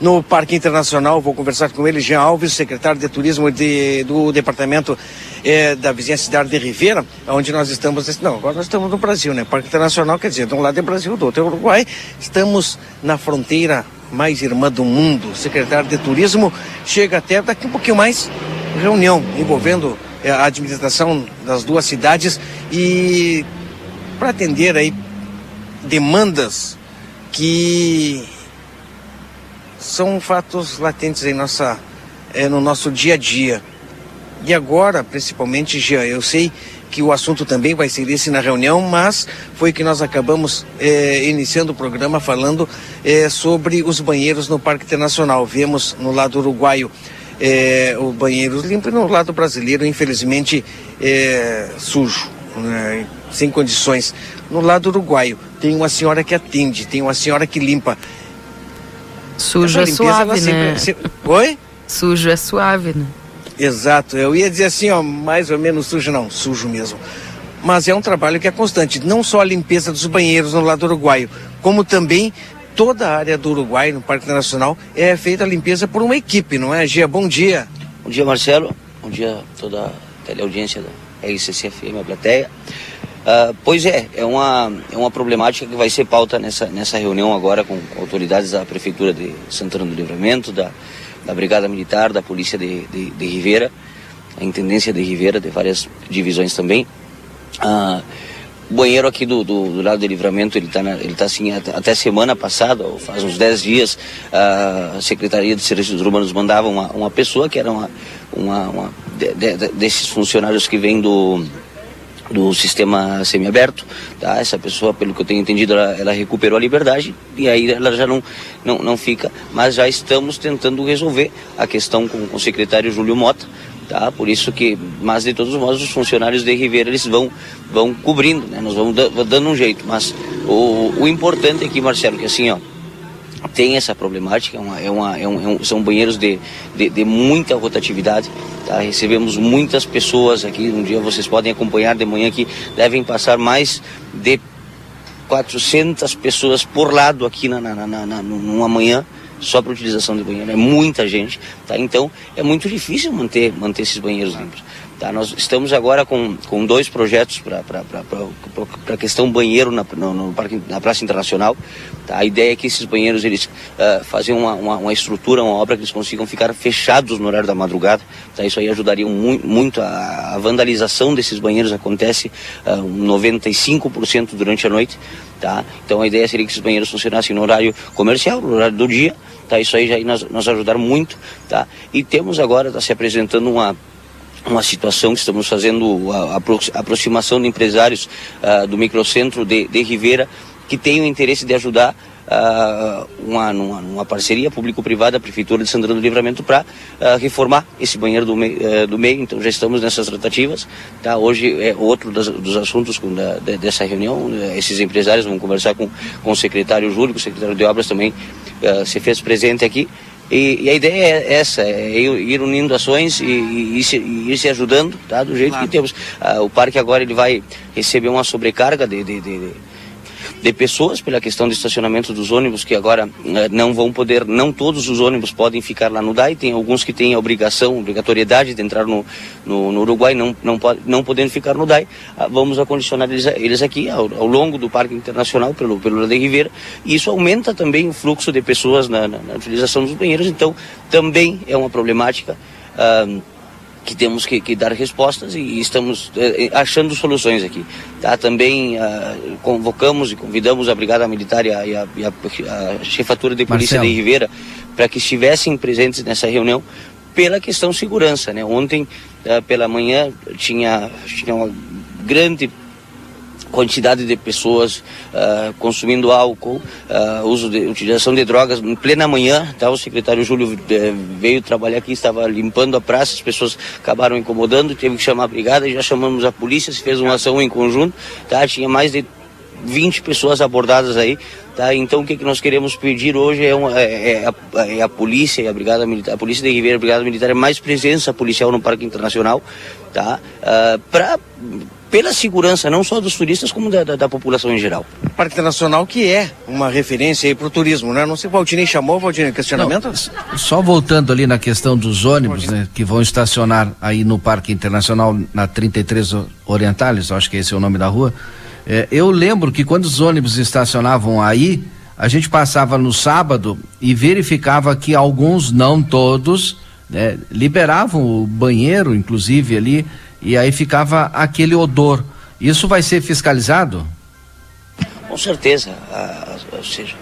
no Parque Internacional. Vou conversar com ele, Jean Alves, secretário de Turismo de, do Departamento é, da Vizinha Cidade de Ribeira, onde nós estamos. Não, agora nós estamos no Brasil, né? Parque Internacional, quer dizer, de um lado é Brasil, do outro é Uruguai. Estamos na fronteira mais irmã do mundo. Secretário de Turismo chega até daqui um pouquinho mais reunião envolvendo é, a administração das duas cidades e para atender aí demandas que são fatos latentes em nossa, é, no nosso dia a dia. E agora, principalmente, Jean, eu sei que o assunto também vai ser esse na reunião, mas foi que nós acabamos é, iniciando o programa falando é, sobre os banheiros no Parque Internacional. Vemos no lado uruguaio é, o banheiro limpo e no lado brasileiro, infelizmente, sujo, né, sem condições. No lado uruguaio, tem uma senhora que atende, tem uma senhora que limpa. Sujo é suave, né? Sempre... Oi? Sujo é suave, né? Exato, eu ia dizer assim, ó, mais ou menos sujo, não, sujo mesmo. Mas é um trabalho que é constante, não só a limpeza dos banheiros no lado uruguaio, como também toda a área do Uruguai, no Parque Nacional, é feita a limpeza por uma equipe, não é, Gia? Bom dia. Bom dia, Marcelo. Bom dia a toda a teleaudiência da RCCFM, a plateia. Uh, pois é, é uma, é uma problemática que vai ser pauta nessa, nessa reunião agora com autoridades da Prefeitura de Santana do Livramento, da, da Brigada Militar, da Polícia de, de, de Ribeira, a Intendência de Ribeira, de várias divisões também. Uh, o banheiro aqui do, do, do, lado do livramento, ele está ele tá assim, até, até, semana passada, ou faz uns 10 dias, a Secretaria de Serviços Urbanos mandava uma, uma pessoa que era uma, uma, uma de, de, desses funcionários que vem do, do sistema semiaberto, tá? Essa pessoa, pelo que eu tenho entendido, ela, ela, recuperou a liberdade e aí ela já não, não, não fica, mas já estamos tentando resolver a questão com, com o secretário Júlio Mota, tá? Por isso que, mas de todos os modos, os funcionários de Ribeira, eles vão, vão cobrindo, né? Nós vamos dando um jeito, mas o, o importante aqui, Marcelo, que assim, ó, tem essa problemática, é uma, é uma, é um, são banheiros de, de, de, muita rotatividade, tá? recebemos muitas pessoas aqui, um dia vocês podem acompanhar de manhã que devem passar mais de 400 pessoas por lado aqui na, na, na, na numa manhã, só para utilização de banheiro, é muita gente, tá? Então é muito difícil manter, manter esses banheiros limpos. Tá? Nós estamos agora com, com dois projetos para a questão banheiro na, no, no parque, na Praça Internacional. Tá? A ideia é que esses banheiros eles uh, fazem uma, uma, uma, estrutura, uma obra que eles consigam ficar fechados no horário da madrugada. Tá? Isso aí ajudaria muito, muito a, a vandalização desses banheiros acontece uh, 95% durante a noite. Tá? Então a ideia seria que esses banheiros funcionassem no horário comercial, no horário do dia. Tá? Isso aí já nos, nos ajudar muito. Tá? E temos agora, está se apresentando uma uma situação que estamos fazendo a, a aproximação de empresários uh, do microcentro de, de que têm o interesse de ajudar uh, uma, uma, uma, parceria público-privada, a Prefeitura de Santana do Livramento, para uh, reformar esse banheiro do, mei, uh, do meio. Então já estamos nessas tratativas. Tá? Hoje é outro das, dos assuntos com, da, de, dessa reunião. Esses empresários vão conversar com, com o secretário Júlio, o secretário de Obras também se fez presente aqui. E, e, a ideia é essa, é ir unindo ações e, e, ir, se, e ir, se, ajudando, tá? Do jeito claro. que temos. Ah, o parque agora ele vai receber uma sobrecarga de, de, de, de pessoas pela questão do estacionamento dos ônibus que agora eh, não vão poder, não todos os ônibus podem ficar lá no DAI, tem alguns que têm a obrigação, obrigatoriedade de entrar no, no, no Uruguai, não, não, não podendo ficar no DAI, ah, vamos acondicionar eles, eles aqui ao, ao, longo do Parque Internacional, pelo, pelo de Ribeira, e isso aumenta também o fluxo de pessoas na, na, na utilização dos banheiros, então também é uma problemática. Ah, que temos que, que, dar respostas e estamos eh, eh, achando soluções aqui. Tá? Também ah, convocamos e convidamos a Brigada Militar e a, e a, e a, a Chefatura de Polícia Marcelo. de Ribeira para que estivessem presentes nessa reunião pela questão segurança. Né? Ontem, ah, pela manhã, tinha, tinha uma grande quantidade de pessoas uh, consumindo álcool, uh, uso de utilização de drogas em plena manhã. Tá? O secretário Júlio eh, veio trabalhar aqui, estava limpando a praça, as pessoas acabaram incomodando, teve que chamar a brigada, já chamamos a polícia, se fez uma ação em conjunto, tá? Tinha mais de 20 pessoas abordadas aí, tá? Então o que, que nós queremos pedir hoje é, uma, é, é, a, é a, polícia e a brigada militar, a polícia de Ribeira, a brigada militar é mais presença policial no Parque Internacional, tá? Uh, para pela segurança não só dos turistas como da, da, da população em geral. Parque Internacional que é uma referência aí para o turismo, né? Não sei, o Valdinei chamou, Valdinei, questionamento? Não, só voltando ali na questão dos ônibus, né, que vão estacionar aí no Parque Internacional na 33 Orientales, acho que esse é o nome da rua. É, eu lembro que quando os ônibus estacionavam aí, a gente passava no sábado e verificava que alguns, não todos, né, liberavam o banheiro, inclusive ali, e aí ficava aquele odor. Isso vai ser fiscalizado? Com certeza, ah, ou seja,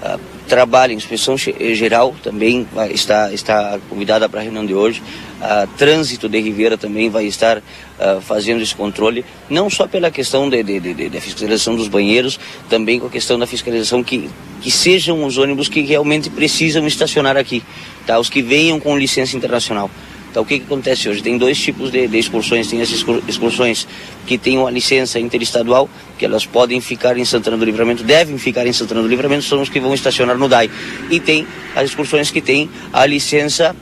ah, trabalho, inspeção geral também vai estar, está convidada para a reunião de hoje. A trânsito de Ribeira também vai estar uh, fazendo esse controle, não só pela questão de, fiscalização dos banheiros, também com a questão da fiscalização que, que sejam os ônibus que realmente precisam estacionar aqui, tá? os que venham com licença internacional. Então, o que, que acontece hoje? Tem dois tipos de, de excursões. Tem as excursões que têm uma licença interestadual, que elas podem ficar em Santana do Livramento, devem ficar em Santana do Livramento, são os que vão estacionar no DAI. E tem as excursões que têm a licença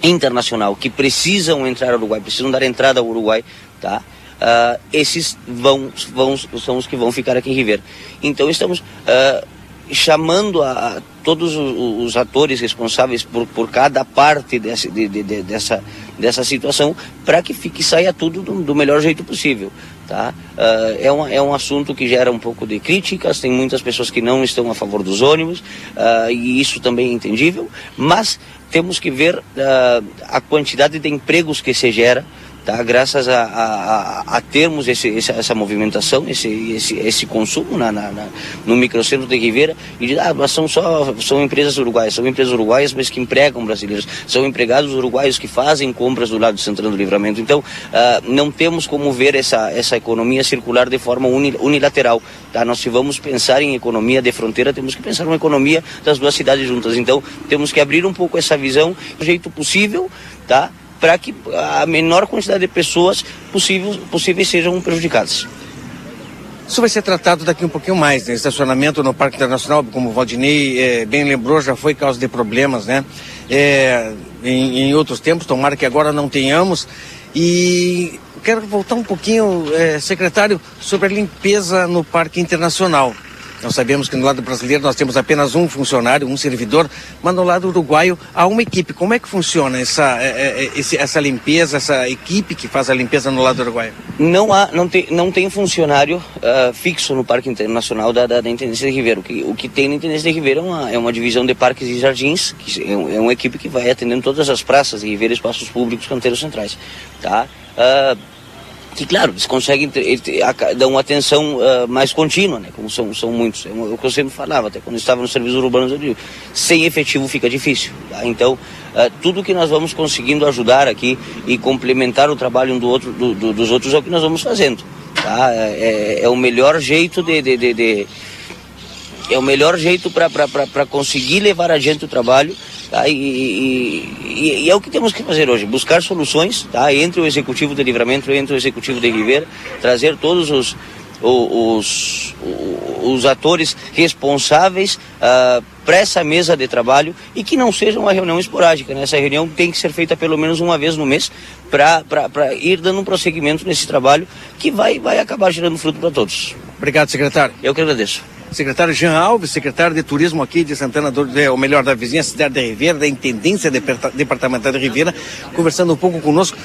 internacional, que precisam entrar ao Uruguai, precisam dar entrada ao Uruguai, tá? Uh, esses vão, vão, são os que vão ficar aqui em Ribeira. Então, estamos... Uh, chamando a, todos os, os, atores responsáveis por, por cada parte de, de, de, dessa, dessa situação para que fique saia tudo do, do, melhor jeito possível. Tá? Uh, é, uma, é um assunto que gera um pouco de críticas, tem muitas pessoas que não estão a favor dos ônibus, uh, e isso também é entendível, mas temos que ver uh, a quantidade de empregos que se gera tá? graças a, a, a termos esse, essa, essa, movimentação, esse, esse, esse consumo na, na, na, no microcentro de Ribeira, e diz, ah, mas são só são empresas uruguaias, são empresas uruguaias, mas que empregam brasileiros, são empregados uruguaios que fazem compras do lado de Santana do Livramento. Então, uh, não temos como ver essa, essa economia circular de forma unilateral. Tá? Nós se vamos pensar em economia de fronteira, temos que pensar uma economia das duas cidades juntas. Então, temos que abrir um pouco essa visão do jeito possível, tá? Para que a menor quantidade de pessoas possível, possíveis sejam prejudicadas. Isso vai ser tratado daqui um pouquinho mais, né? Estacionamento no Parque Internacional, como o Valdinei é, bem lembrou, já foi causa de problemas, né? É, em, em, outros tempos, tomara que agora não tenhamos. E quero voltar um pouquinho, é, secretário, sobre a limpeza no Parque Internacional. Nós sabemos que no lado brasileiro nós temos apenas um funcionário, um servidor, mas no lado uruguaio há uma equipe. Como é que funciona essa, é, é, é, essa limpeza, essa equipe que faz a limpeza no lado uruguaio? Não há, não tem, não tem funcionário uh, fixo no Parque Internacional da, da, da, Intendência de Ribeiro. O que, o que tem na Intendência de Ribeiro é uma, é uma divisão de parques e jardins, que é, é uma equipe que vai atendendo todas as praças de Ribeiro, espaços públicos, canteiros centrais. Tá? Uh, que claro, eles conseguem ter, ter, dar uma atenção uh, mais contínua, né? Como são, são muitos. É o que eu sempre falava, até quando estava nos serviços urbanos, eu digo, sem efetivo fica difícil. Tá? Então, uh, tudo que nós vamos conseguindo ajudar aqui e complementar o trabalho um do outro, do, do, dos outros é o que nós vamos fazendo. Tá? É, é, é o melhor jeito de, de, de, de é o melhor jeito para conseguir levar adiante o trabalho Tá? E, e, e, é o que temos que fazer hoje, buscar soluções tá? entre o Executivo de Livramento e entre o Executivo de Ribeira, trazer todos os, os, os atores responsáveis uh, para essa mesa de trabalho e que não seja uma reunião esporádica. Né? Essa reunião tem que ser feita pelo menos uma vez no mês para ir dando um prosseguimento nesse trabalho que vai, vai acabar gerando fruto para todos. Obrigado, secretário. Eu que agradeço secretário Jean Alves, secretário de Turismo aqui de Santana, do, de, ou melhor, da vizinha cidade de Ribeira, da Intendência Departamental de Ribeira, conversando um pouco conosco.